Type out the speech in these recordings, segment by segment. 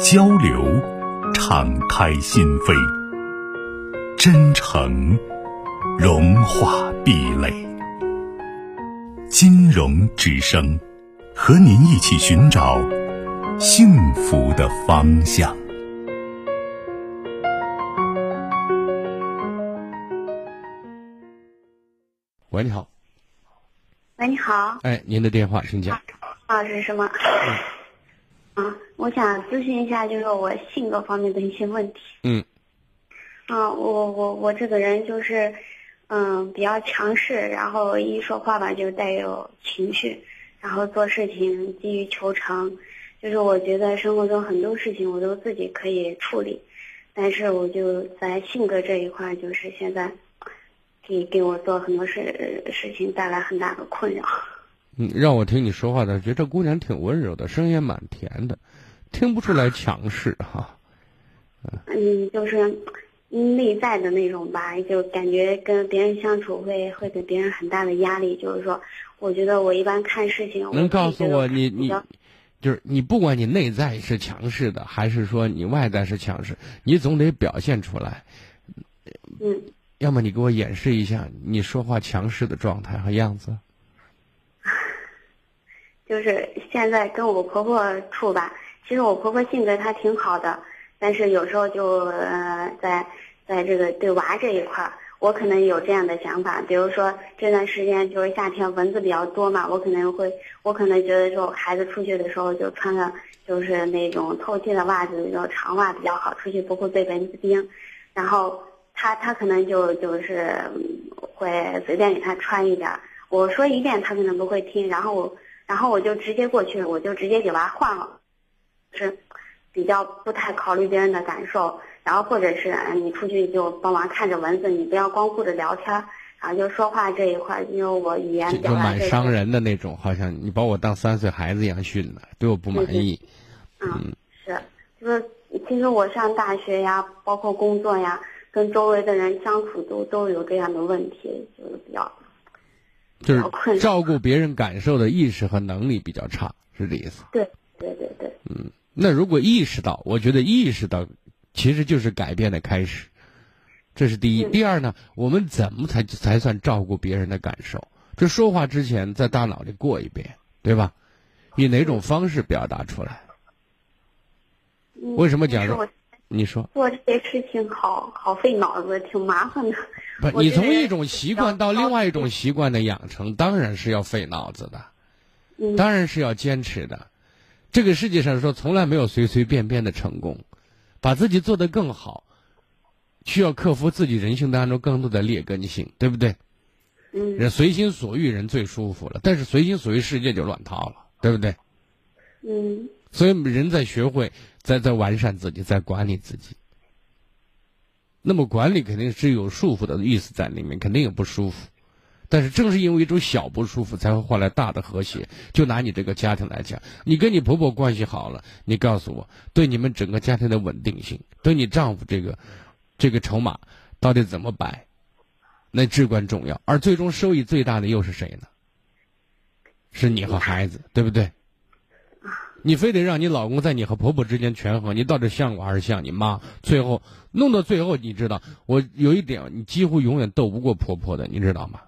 交流，敞开心扉；真诚，融化壁垒。金融之声，和您一起寻找幸福的方向。喂，你好。喂，你好。哎，您的电话，请讲。啊，是什么？啊，我想咨询一下，就是我性格方面的一些问题。嗯。啊，我我我这个人就是，嗯，比较强势，然后一说话吧就带有情绪，然后做事情急于求成，就是我觉得生活中很多事情我都自己可以处理，但是我就在性格这一块，就是现在，给给我做很多事事情带来很大的困扰。嗯，让我听你说话的，觉得这姑娘挺温柔的，声音也蛮甜的，听不出来强势哈。嗯，就是内在的那种吧，就感觉跟别人相处会会给别人很大的压力。就是说，我觉得我一般看事情，能告诉我你你，就是你不管你内在是强势的，还是说你外在是强势，你总得表现出来。嗯。要么你给我演示一下你说话强势的状态和样子。就是现在跟我婆婆处吧，其实我婆婆性格她挺好的，但是有时候就呃在在这个对娃这一块儿，我可能有这样的想法，比如说这段时间就是夏天蚊子比较多嘛，我可能会我可能觉得说孩子出去的时候就穿个就是那种透气的袜子，那种长袜比较好，出去不会被蚊子叮，然后她她可能就就是会随便给她穿一点，我说一遍她可能不会听，然后我。然后我就直接过去，我就直接给娃换了，是比较不太考虑别人的感受。然后或者是你出去就帮忙看着蚊子，你不要光顾着聊天，然后就说话这一块，因为我语言表达蛮伤人的那种，好像你把我当三岁孩子一样训的，对我不满意。嗯，是，就是其实我上大学呀，包括工作呀，跟周围的人相处都都有这样的问题，就是比较。就是照顾别人感受的意识和能力比较差，是这意思。对对对对。嗯，那如果意识到，我觉得意识到，其实就是改变的开始，这是第一。第二呢，我们怎么才才算照顾别人的感受？就说话之前在大脑里过一遍，对吧？以哪种方式表达出来？为什么讲说？你说做这些事情好好费脑子，挺麻烦的。不，你从一种习惯到另外一种习惯的养成，当然是要费脑子的，当然是要坚持的。这个世界上说从来没有随随便便的成功，把自己做得更好，需要克服自己人性当中更多的劣根性，对不对？嗯。人随心所欲，人最舒服了，但是随心所欲，世界就乱套了，对不对？嗯。所以人在学会，在在完善自己，在管理自己。那么管理肯定是有束缚的意思在里面，肯定也不舒服。但是正是因为一种小不舒服，才会换来大的和谐。就拿你这个家庭来讲，你跟你婆婆关系好了，你告诉我，对你们整个家庭的稳定性，对你丈夫这个这个筹码到底怎么摆，那至关重要。而最终收益最大的又是谁呢？是你和孩子，对不对？你非得让你老公在你和婆婆之间权衡，你到底像我还是像你妈？最后弄到最后，你知道，我有一点，你几乎永远斗不过婆婆的，你知道吗？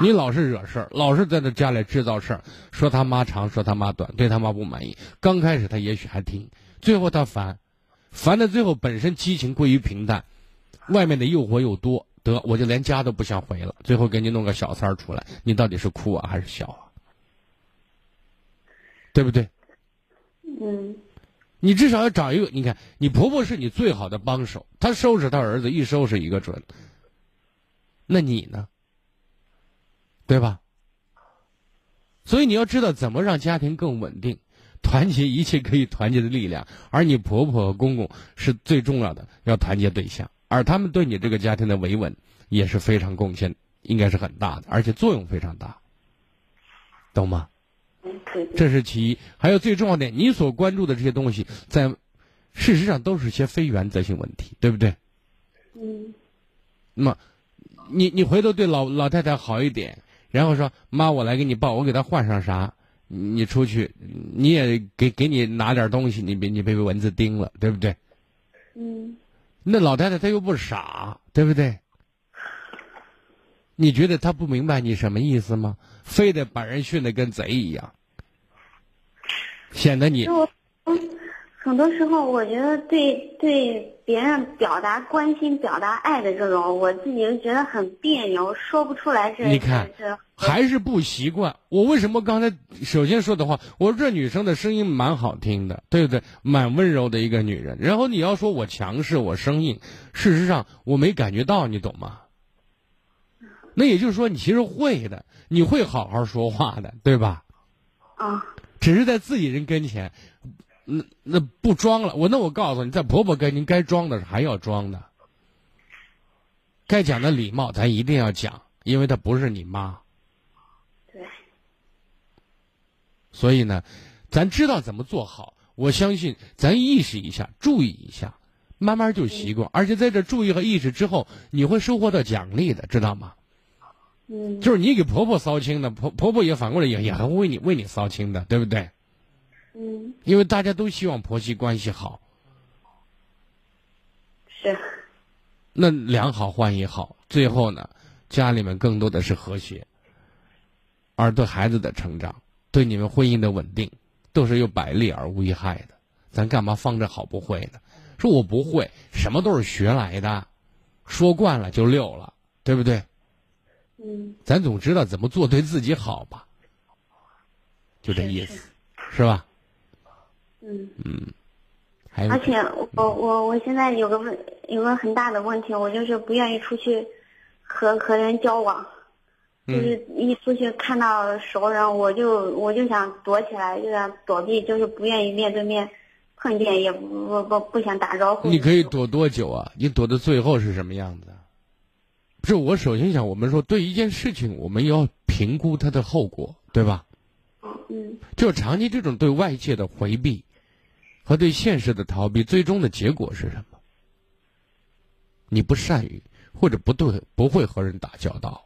你老是惹事儿，老是在这家里制造事儿，说他妈长，说他妈短，对他妈不满意。刚开始他也许还听，最后他烦，烦的最后本身激情归于平淡，外面的诱惑又多，得我就连家都不想回了。最后给你弄个小三儿出来，你到底是哭啊还是笑啊？对不对？嗯，你至少要找一个。你看，你婆婆是你最好的帮手，她收拾她儿子一收拾一个准。那你呢？对吧？所以你要知道怎么让家庭更稳定，团结一切可以团结的力量，而你婆婆和公公是最重要的要团结对象，而他们对你这个家庭的维稳也是非常贡献，应该是很大的，而且作用非常大，懂吗？这是其一，还有最重要的，你所关注的这些东西，在事实上都是些非原则性问题，对不对？嗯。那么，你你回头对老老太太好一点，然后说妈，我来给你抱，我给她换上啥？你出去，你也给给你拿点东西，你别你别被蚊子叮了，对不对？嗯。那老太太她又不傻，对不对？你觉得他不明白你什么意思吗？非得把人训得跟贼一样，显得你。很多时候，我觉得对对别人表达关心、表达爱的这种，我自己就觉得很别扭，说不出来。这你看，还是不习惯。我为什么刚才首先说的话，我说这女生的声音蛮好听的，对不对？蛮温柔的一个女人。然后你要说我强势、我生硬，事实上我没感觉到，你懂吗？那也就是说，你其实会的，你会好好说话的，对吧？啊。只是在自己人跟前。那那不装了，我那我告诉你，在婆婆跟您该装的还要装的，该讲的礼貌咱一定要讲，因为她不是你妈。对。所以呢，咱知道怎么做好，我相信咱意识一下，注意一下，慢慢就习惯。而且在这注意和意识之后，你会收获到奖励的，知道吗？嗯。就是你给婆婆骚亲的，婆婆婆也反过来也也会为你为你骚亲的，对不对？嗯，因为大家都希望婆媳关系好，是。那两好换一好，最后呢，家里面更多的是和谐，而对孩子的成长，对你们婚姻的稳定，都是有百利而无一害的。咱干嘛放着好不会呢？说我不会，什么都是学来的，说惯了就溜了，对不对？嗯。咱总知道怎么做对自己好吧？就这意思，是吧？嗯嗯，而且我我我现在有个问，有个很大的问题，我就是不愿意出去和和人交往，就是一出去看到熟人，我就我就想躲起来，就想躲避，就是不愿意面对面碰见，也不不不想打招呼。你可以躲多久啊？你躲到最后是什么样子？不是，我首先想，我们说对一件事情，我们要评估它的后果，对吧？嗯。就长期这种对外界的回避。和对现实的逃避，最终的结果是什么？你不善于或者不对，不会和人打交道，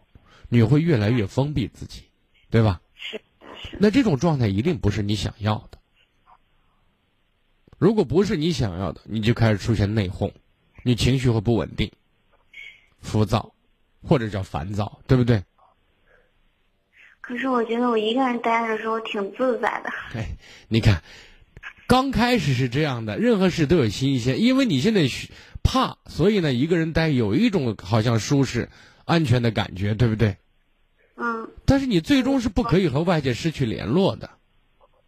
你会越来越封闭自己，对吧？那这种状态一定不是你想要的。如果不是你想要的，你就开始出现内讧，你情绪会不稳定、浮躁，或者叫烦躁，对不对？可是我觉得我一个人待的时候挺自在的。哎，你看。刚开始是这样的，任何事都有新鲜，因为你现在怕，所以呢，一个人待有一种好像舒适、安全的感觉，对不对？嗯。但是你最终是不可以和外界失去联络的。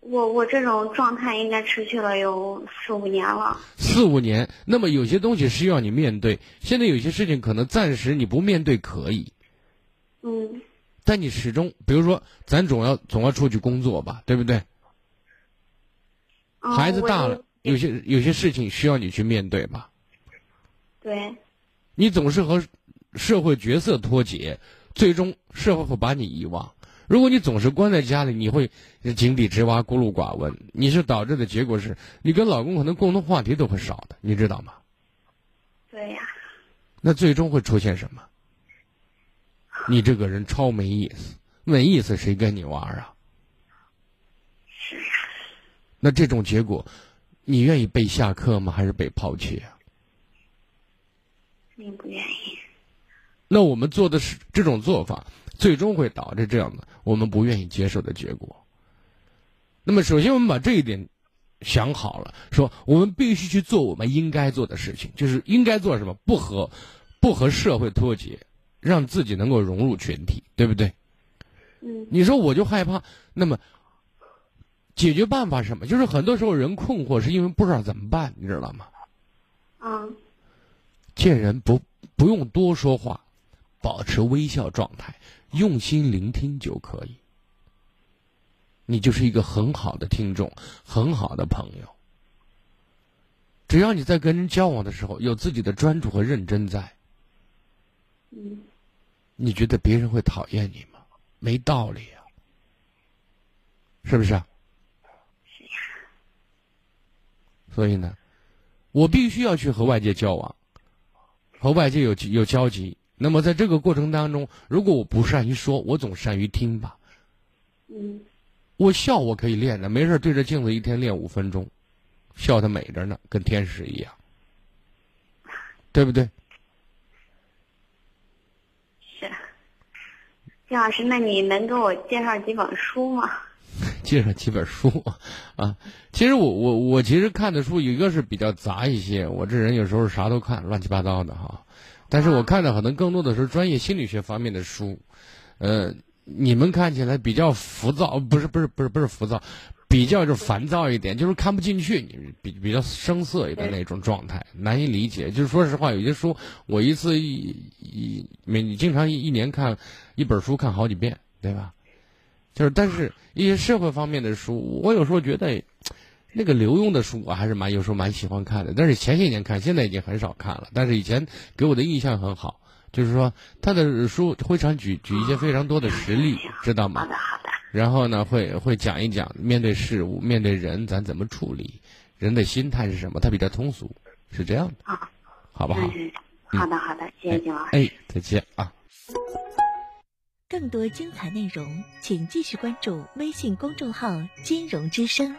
我我这种状态应该持续了有四五年了。四五年，那么有些东西需要你面对。现在有些事情可能暂时你不面对可以。嗯。但你始终，比如说，咱总要总要出去工作吧，对不对？孩子大了，有些有些事情需要你去面对吧。对。你总是和社会角色脱节，最终社会会把你遗忘。如果你总是关在家里，你会井底之蛙，孤陋寡闻。你是导致的结果是，你跟老公可能共同话题都会少的，你知道吗？对呀。那最终会出现什么？你这个人超没意思，没意思，谁跟你玩啊？是啊那这种结果，你愿意被下课吗？还是被抛弃啊？你不愿意。那我们做的是这种做法，最终会导致这样的我们不愿意接受的结果。那么，首先我们把这一点想好了，说我们必须去做我们应该做的事情，就是应该做什么？不和不和社会脱节，让自己能够融入群体，对不对？嗯。你说我就害怕，那么。解决办法是什么？就是很多时候人困惑，是因为不知道怎么办，你知道吗？嗯。见人不不用多说话，保持微笑状态，用心聆听就可以。你就是一个很好的听众，很好的朋友。只要你在跟人交往的时候有自己的专注和认真在，你觉得别人会讨厌你吗？没道理啊，是不是？所以呢，我必须要去和外界交往，和外界有有交集。那么在这个过程当中，如果我不善于说，我总善于听吧。嗯，我笑我可以练的，没事对着镜子一天练五分钟。笑得美着呢，跟天使一样，对不对？是。金老师，那你能给我介绍几本书吗？介绍几本书啊？其实我我我其实看的书一个是比较杂一些，我这人有时候啥都看，乱七八糟的哈。但是我看的可能更多的是专业心理学方面的书，呃，你们看起来比较浮躁，不是不是不是不是浮躁。比较就是烦躁一点，就是看不进去，你比比较生涩一点那种状态，难以理解。就是说实话，有些书我一次一一每你经常一一年看一本书看好几遍，对吧？就是但是一些社会方面的书，我有时候觉得那个刘墉的书我还是蛮有时候蛮喜欢看的。但是前些年看，现在已经很少看了。但是以前给我的印象很好，就是说他的书会常举举一些非常多的实例，知道吗？好的，好的。然后呢，会会讲一讲面对事物、面对人，咱怎么处理，人的心态是什么？他比较通俗，是这样的。啊，好不好？好的，好的，谢谢金老师。哎，再见啊！更多精彩内容，请继续关注微信公众号“金融之声”。